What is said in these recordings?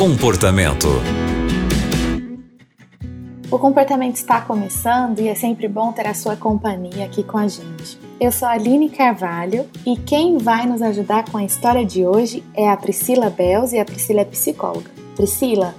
Comportamento. O comportamento está começando e é sempre bom ter a sua companhia aqui com a gente. Eu sou a Aline Carvalho e quem vai nos ajudar com a história de hoje é a Priscila Bells e a Priscila é psicóloga. Priscila,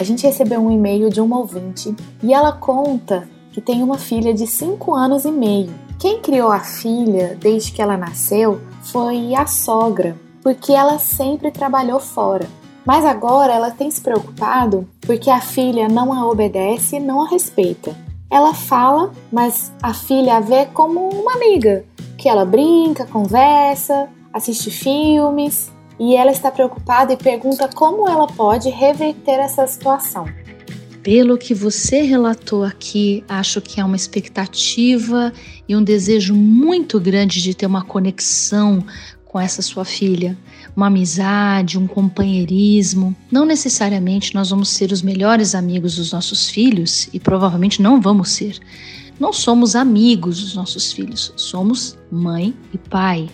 a gente recebeu um e-mail de uma ouvinte e ela conta que tem uma filha de 5 anos e meio. Quem criou a filha desde que ela nasceu foi a sogra, porque ela sempre trabalhou fora. Mas agora ela tem se preocupado porque a filha não a obedece, não a respeita. Ela fala, mas a filha a vê como uma amiga, que ela brinca, conversa, assiste filmes, e ela está preocupada e pergunta como ela pode reverter essa situação. Pelo que você relatou aqui, acho que há uma expectativa e um desejo muito grande de ter uma conexão com essa sua filha uma amizade, um companheirismo. Não necessariamente nós vamos ser os melhores amigos dos nossos filhos e provavelmente não vamos ser. Não somos amigos dos nossos filhos, somos mãe e pai.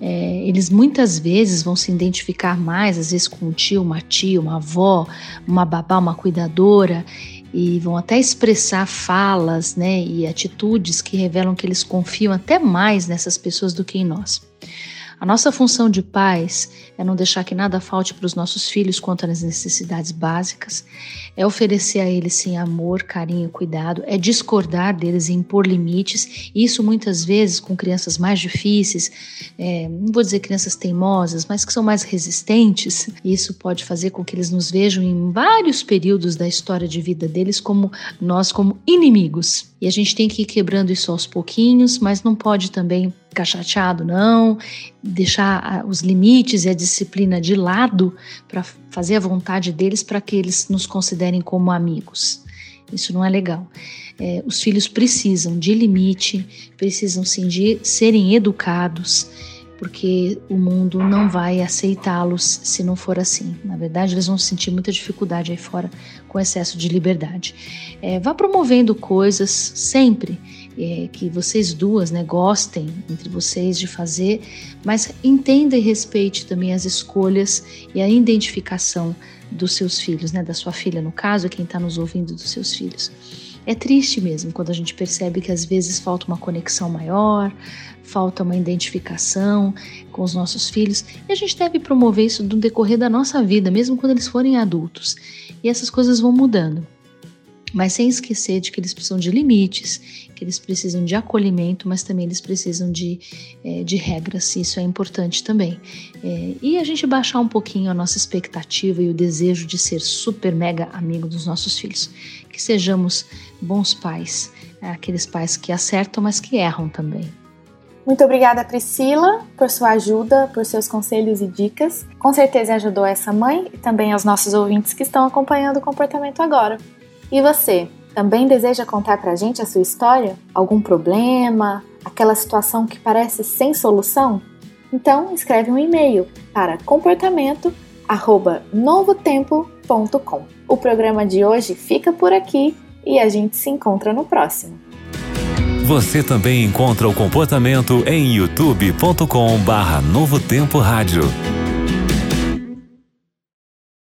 É, eles muitas vezes vão se identificar mais, às vezes com um tio, uma tia, uma avó, uma babá, uma cuidadora, e vão até expressar falas né, e atitudes que revelam que eles confiam até mais nessas pessoas do que em nós. A nossa função de pais é não deixar que nada falte para os nossos filhos quanto às necessidades básicas, é oferecer a eles sim amor, carinho, cuidado, é discordar deles e impor limites. Isso muitas vezes com crianças mais difíceis, é, não vou dizer crianças teimosas, mas que são mais resistentes. Isso pode fazer com que eles nos vejam em vários períodos da história de vida deles como nós como inimigos. E a gente tem que ir quebrando isso aos pouquinhos, mas não pode também ficar chateado, não, deixar os limites e a disciplina de lado para fazer a vontade deles para que eles nos considerem como amigos. Isso não é legal. É, os filhos precisam de limite, precisam sim de serem educados, porque o mundo não vai aceitá-los se não for assim. Na verdade, eles vão sentir muita dificuldade aí fora com excesso de liberdade. É, vá promovendo coisas sempre é, que vocês duas né, gostem entre vocês de fazer, mas entenda e respeite também as escolhas e a identificação dos seus filhos, né, da sua filha, no caso, quem está nos ouvindo dos seus filhos. É triste mesmo quando a gente percebe que às vezes falta uma conexão maior, falta uma identificação com os nossos filhos, e a gente deve promover isso no decorrer da nossa vida, mesmo quando eles forem adultos. E essas coisas vão mudando mas sem esquecer de que eles precisam de limites, que eles precisam de acolhimento, mas também eles precisam de, é, de regras, isso é importante também. É, e a gente baixar um pouquinho a nossa expectativa e o desejo de ser super mega amigo dos nossos filhos. Que sejamos bons pais, é, aqueles pais que acertam, mas que erram também. Muito obrigada, Priscila, por sua ajuda, por seus conselhos e dicas. Com certeza ajudou essa mãe e também aos nossos ouvintes que estão acompanhando o comportamento agora. E você, também deseja contar pra gente a sua história? Algum problema? Aquela situação que parece sem solução? Então, escreve um e-mail para comportamento@novotempo.com. O programa de hoje fica por aqui e a gente se encontra no próximo. Você também encontra o comportamento em youtube.com/novotempo rádio.